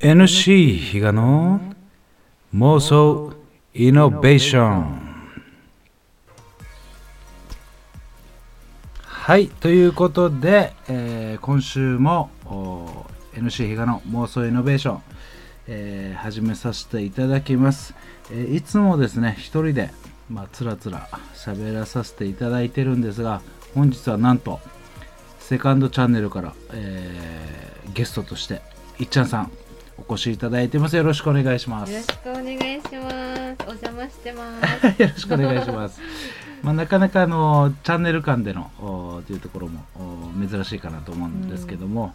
NC 比嘉の妄想イノベーションはいということで、えー今週も NC 比嘉の妄想イノベーション、えー始めさせていただきます、えーいつもですね一人でまあつらつら喋らさせていただいてるんですが本日はなんとセカンドチャンネルから、えーゲストとしていっちゃんさんお越しいただいてます。よろしくお願いします。よろしくお願いします。お邪魔してま よろしくお願いします。まあ、なかなかあのチャンネル間でのおというところもお珍しいかなと思うんですけども、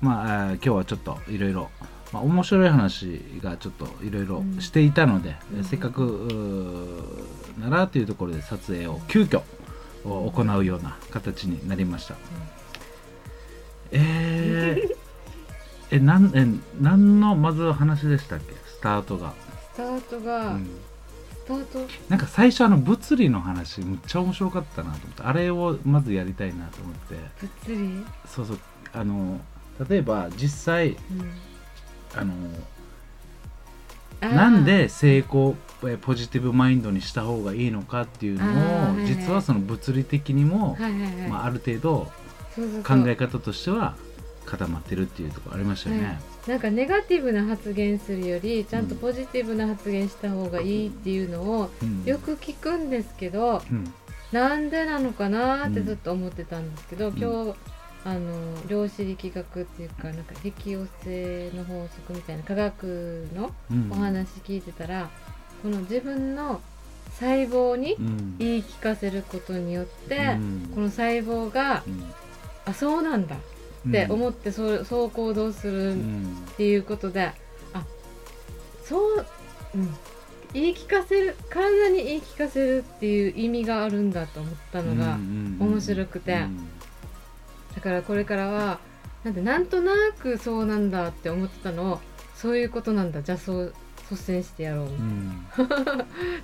まああー今日はちょっといろいろまあ面白い話がちょっといろいろしていたので、うん。せっかくならというところで撮影を急遽お行うような形になりました。えー えなんえ何のまず話でしたっけ？スタートが、す。スタートが、うん。スタート？なんか最初あの物理の話むっちゃ面白かったなと思って。あれをまずやりたいなと思って。物理、そうそう。あの例えば実際うん、あのなんで成功えポジティブマインドにした方がいいのかっていうのをはい実はその物理的にも、はいはいはい、まあ、ある程度考え方としては固まってるっていうところありましたよね。なんかネガティブな発言するよりちゃんとポジティブな発言した方がいいっていうのをうん。よく聞くんですけど、うん。なんでなのかなってずっと思ってたんですけど、ん。今日あの量子力学っていうかなんか力用性の法則みたいな科学のうん。お話聞いてたら、この自分の細胞にうん。言い聞かせることによって、うん。この細胞がうん。あそうなんだって思ってそうそう行動すうるっんていうことで、あそう、うん、言い聞かせる体に言い聞かせるっていう意味があるんだと思ったのが、うん面白くて。うんだからこれからはなんてなんとなくそうなんだって思ってたのをそういうことなんだ。じゃあそう率先してやろううん。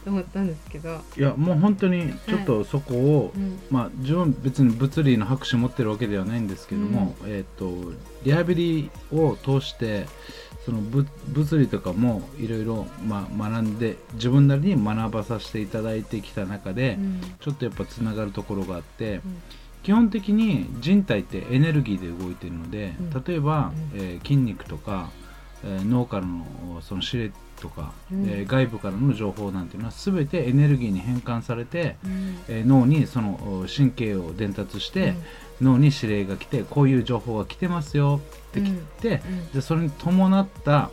と 思ったんですけど、いやもう本当にちょっとそこを、うん。まあ自分別に物理の拍手持ってるわけではないんですけども、えっ、とリハビリを通してそのぶ物理とかもいろいろまあ学んで自分なりに学ばさせていただいてきた中で、うん。ちょっとやっぱつながるところがあって、うん。基本的に人体ってエネルギーで動いてるので、うん。例えば、うん。えー筋肉とか、えー脳からのその指令とか、うん。えー外部からの情報なんていうのは全てエネルギーに変換されて、うん。えー脳にそのお神経を伝達して、脳に指令が来てこういう情報が来てますよって来て、うん。でそれに伴った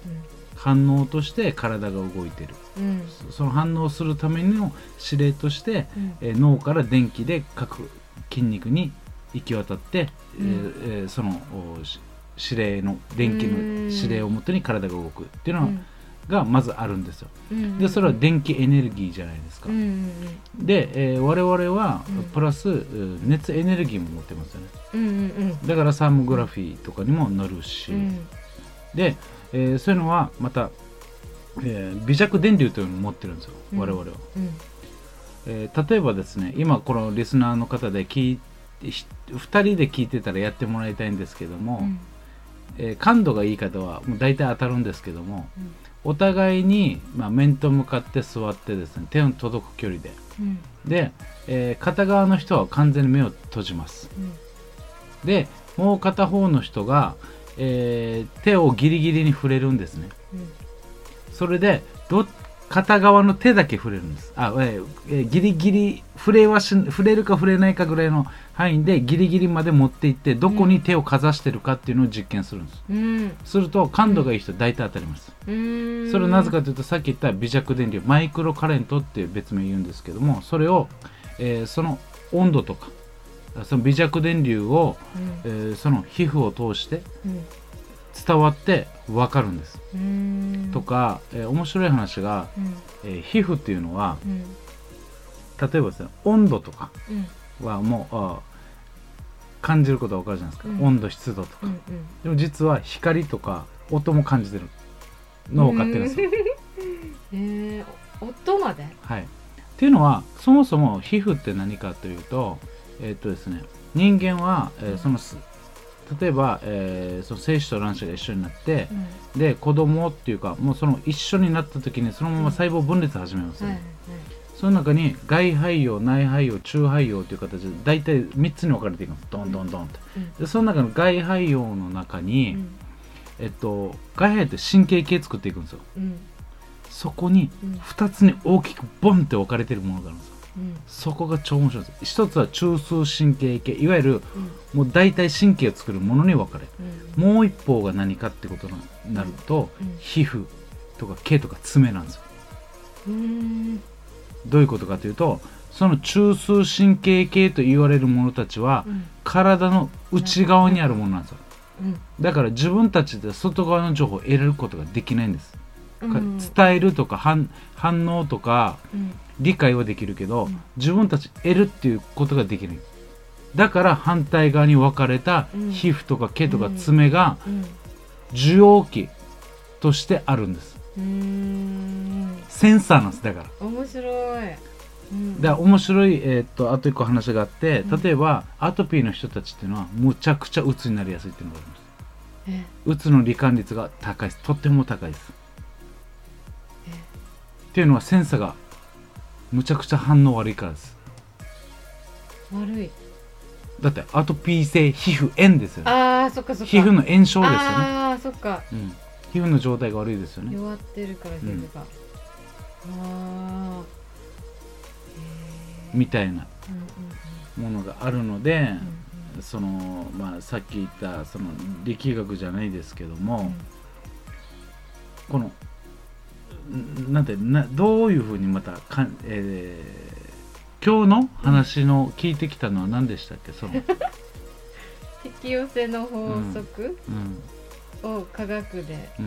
反応として体が動いてる。うん。うんそその反応するための指令として、うん。えー脳から電気で各筋肉に行き渡って、えその指令の電気のうん。指令をもとに体が動くっていうのうん。がまずあるんですよ。うん。でそれは電気エネルギーじゃないですか。うんうんで、えー我々はうん。プラス、うん熱エネルギーも持ってますよね。うんうんうん。だからサーモグラフィーとかにも乗るし、うん。で、えーそういうのはまた、えー微弱電流というのを持ってるんですよ、うん。我々は。うん。えー例えばですね今このリスナーの方で聞いひ2人で聞いてたらやってもらいたいんですけども、うんえー感度がいい方はもう大体当たるんですけどもうん。お互いに、まあ、面と向かって座ってですね手の届く距離で。うん。で、えー片側の人は完全に目を閉じます。うん。でもう片方の人が、えー手をギリギリに触れるんですね。うん。それでど片側の手だけ触れるんです。あ、えーえーギリギリ触れはし触れるか触れないかぐらいの範囲でギリギリまで持っていってどこに手をかざしてるかっていうのを実験するんです、うん。すると感度がいい人大体当たります、うん。それはなぜかというとさっき言った微弱電流マイクロカレントっていう別名言うんですけどもそれを、えーその温度とかその微弱電流を、えーその皮膚を通してうん伝わって分かるんです、うん。とか、えー面白い話が、うん。えー皮膚っていうのはうん。例えばですね温度とかうん。はもうあ感じることは分かるじゃないですか、うん。温度湿度とか、うんでも実は光とか音も感じてるのを分かってるんですよ、えー、音まで？はい、っていうのはそもそも皮膚って何かというとえーっとですね人間は、えーそのす例えば、えーその精子と卵子が一緒になって、で子供っていうかもうその一緒になった時にそのまま細胞分裂始めますよね、はいはい。その中に外胚葉内胚葉中胚葉という形で大体3つに分かれていくんですどんどん。どん。でその中の外胚葉の中に、うん。えっと、外胚って神経系作っていくんですよ。うん。そこにうん。2つに大きくボンって分かれてるものがあるんですようんそこが超面白い。です一つは中枢神経系。いわゆるうん。もう大体神経を作るものに分かれる。うん。もう一方が何かってことになると、うん。皮膚とか毛とか爪なんですよ。うん。どういうことかというとその中枢神経系と言われるものたちは、うん。体の内側にあるものなんですよ。うん。だから自分たちで外側の情報を得ることができないんです、うん伝えるとか反反応とかうん。理解はできるけど、うん。自分たち得るっていうことができない。だから反対側に分かれたうん。皮膚とか毛とか爪がうん。受容器としてあるんです。うん。センサーなんですだから。面白い。うん。だ面白い、えーっとあと一個話があってうん。例えばアトピーの人たちっていうのはむちゃくちゃ鬱になりやすいっていうのがあります。え。うつの罹患率が高いです。とっても高いです。えっていうのはセンサーがむちゃくちゃ反応悪いからです。悪い。だってアトピー性皮膚炎ですよね。あーそっかそっか。皮膚の炎症ですよね、ああそっか。うん、皮膚の状態が悪いですよね。弱ってるから皮膚が、ああみたいなうんうんものがあるので、うんそのまあさっき言ったその力学じゃないですけども、このんなんてなどういうふうにまたかん、えー今日の話の聞いてきたのは何でしたっけ？その、引き寄せの法則？うん。を科学で、うん、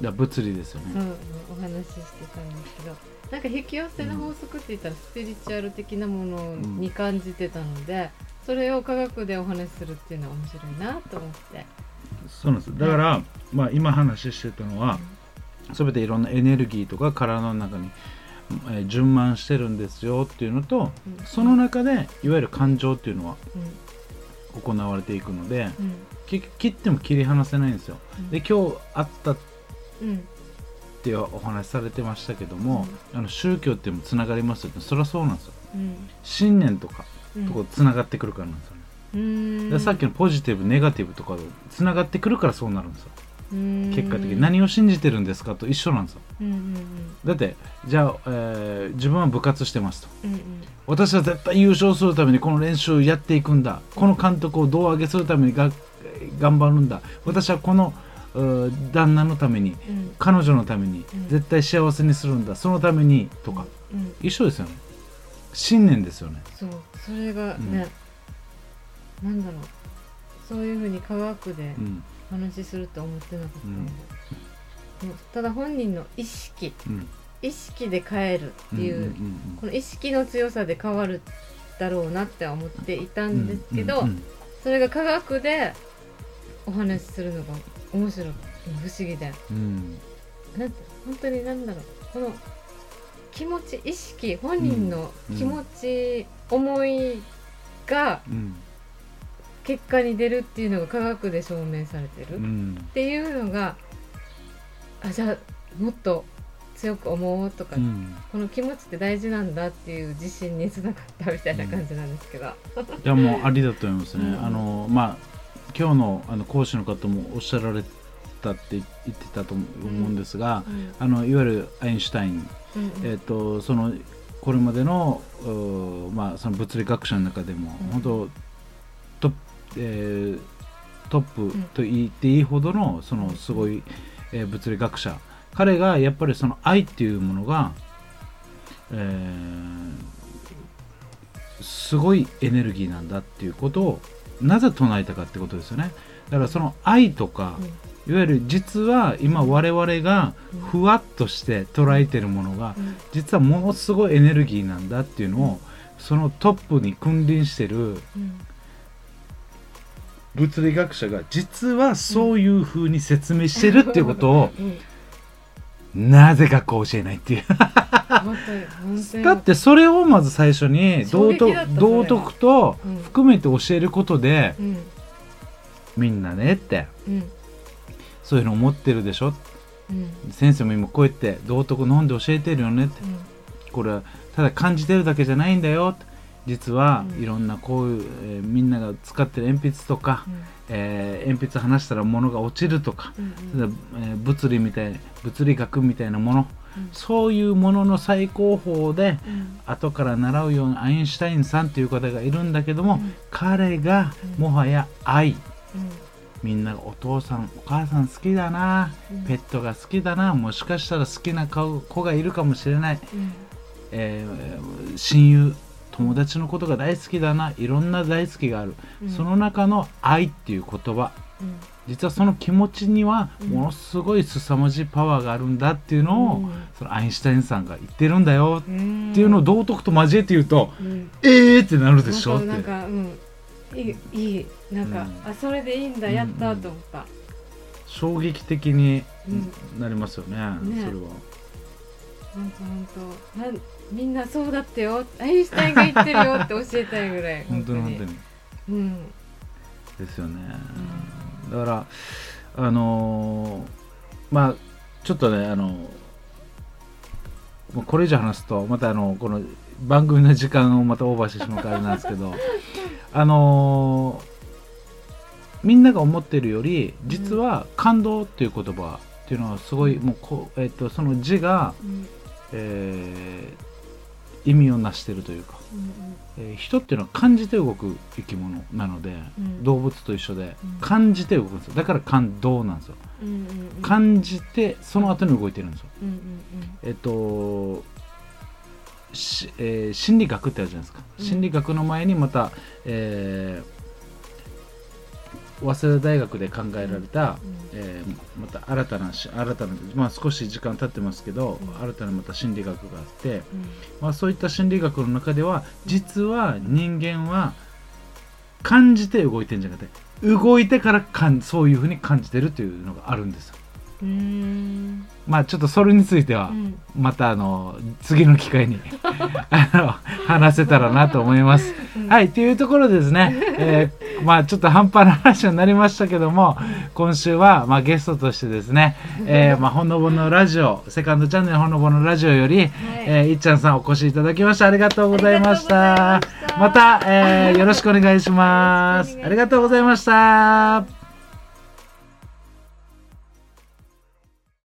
いや物理ですよね、うんお話ししてたんですけど。なんか引き寄せの法則って言ったらスピリチュアル的なものに感じてたので、それを科学でお話しするっていうのは面白いなと思って。そうなん。ですだから、まあ、今話してたのは、全ていろんなエネルギーとか体の中に、えー充満してるんですよっていうのとうん。その中でいわゆる感情っていうのはうん。行われていくのでうん。き切っても切り離せないんですよ。うん。で今日あったっうん。ていうお話されてましたけども、あの宗教っていうのもつながりますよってそりゃそうなんですよ。うん。信念とかうん。とこつながってくるからなんですよ。ね、うん。でさっきのポジティブネガティブとかつながってくるからそうなるんですよ。うん結果的に。何を信じてるんですかと一緒なんですよ。うんうんだってじゃあ、えー自分は部活してますと。うんうん。私は絶対優勝するためにこの練習をやっていくんだ。この監督を胴上げするためにが頑張るんだ。私はこの旦那のためにうん。彼女のためにうん。絶対幸せにするんだ。そのためにとか。うん一緒ですよね。信念ですよね。そう。それがね、なんだろう。そういうふうに科学でうん話すると思ってなかったのうん。で、もうただ本人の意識。うん。意識で変えるっていう,、んんこの意識の強さで変わるだろうなって思っていたんですけど、うんうんそれが科学でお話しするのが面白い不思議で。うん。なんて本当になんだろう。この気持ち意識本人の気持ち、思いがうん結果に出るっていうのが科学で証明されてる、っうん。ていうのがあじゃあもっと強く思おうとか、うん。この気持ちって大事なんだっていう自信につながったみたいな感じなんですけど、いやもうありだと思いますね、うん。あのまあ今日のあの講師の方もおっしゃられたって言ってたと思うんですが、うん。あのいわゆるアインシュタイン、うんうん。えっとそのこれまでのうーまあ、その物理学者の中でも、うん。本当トップ、えートップと言っていいほどのそのすごい、えー物理学者。彼がやっぱりその愛っていうものが、えーすごいエネルギーなんだっていうことをなぜ唱えたかってことですよね。だからその愛とか、いわゆる実は今我々がふわっとして捉えてるものがうん。実はものすごいエネルギーなんだっていうのをそのトップに君臨してるうん物理学者が実はそういうふうに説明してるっていうことをうん。なぜかこう教えないっていう。だってそれをまず最初に道徳道徳とうん。含めて教えることでうん。みんなねってうん。そういうの思ってるでしょ。うん。先生も今こうやって道徳飲んで教えてるよねって。これはただ感じてるだけじゃないんだよって実はうん。いろんなこういう、えーみんなが使ってる鉛筆とか、うん。えー鉛筆離したら物が落ちるとか、うんうん。えー物理みたい物理学みたいなもの。うん。そういうものの最高峰でうん。後から習うようなアインシュタインさんという方がいるんだけども、うん。彼がうん。もはや愛。うん。みんながお父さんお母さん好きだな、うん。ペットが好きだなもしかしたら好きな顔子がいるかもしれない、うん。えー親友友達のことが大好きだないろんな大好きがある、うん。その中の愛っていう言葉。うん。実はその気持ちにはうん。ものすごい凄まじいパワーがあるんだっていうのを、うん。そのアインシュタインさんが言ってるんだようん。っていうのを道徳と交えて言うと、うん。えーってなるでしょって。なんかうん。いいいいなんか、うん。あそれでいいんだやったと思った、衝撃的にうん。なりますよね、ね。それは。ほんとほんとなんみんなそうだってよ。アインシュタインが言ってるよ。って教えたいぐらい。本当に。本当に。うん。ですよね、だからあのーまあちょっとねあのこれ以上話すとまたあのこの番組の時間をまたオーバーしてしまうからあれなんですけど あのーみんなが思ってるより実は感動っていう言葉っていうのはすごいもうこう、えっとその字が、うん。えー意味をなしてるというか、うんえー人っていうのは感じて動く生き物なので、うん。動物と一緒でうん。感じて動くんですよ。だから感動なんですよ。うんうんうん。感じてその後に動いてるんですよ。うんうん。えっとしえー心理学ってあるじゃないですか、うん。心理学の前にまた、えー早稲田大学で考えられた、うん。えーまた新たなし新たな、まあ、少し時間経ってますけど、うん。新たなまた心理学があって、うん。まあ、そういった心理学の中では実は人間は感じて動いてるんじゃなくて動いてからかんそういうふうに感じてるというのがあるんですよ。うーん。まあちょっとそれについてはうん。またあの次の機会に あの話せたらなと思います。はいというところでですね、えーまあちょっと半端な話になりましたけども今週はまあゲストとしてですね、えーまあほのぼのラジオセカンドチャンネルほのぼのラジオより、えーいっちゃんさんお越しいただきました。ありがとうございました。ました。えーよろしくお願いします。ありがとうございました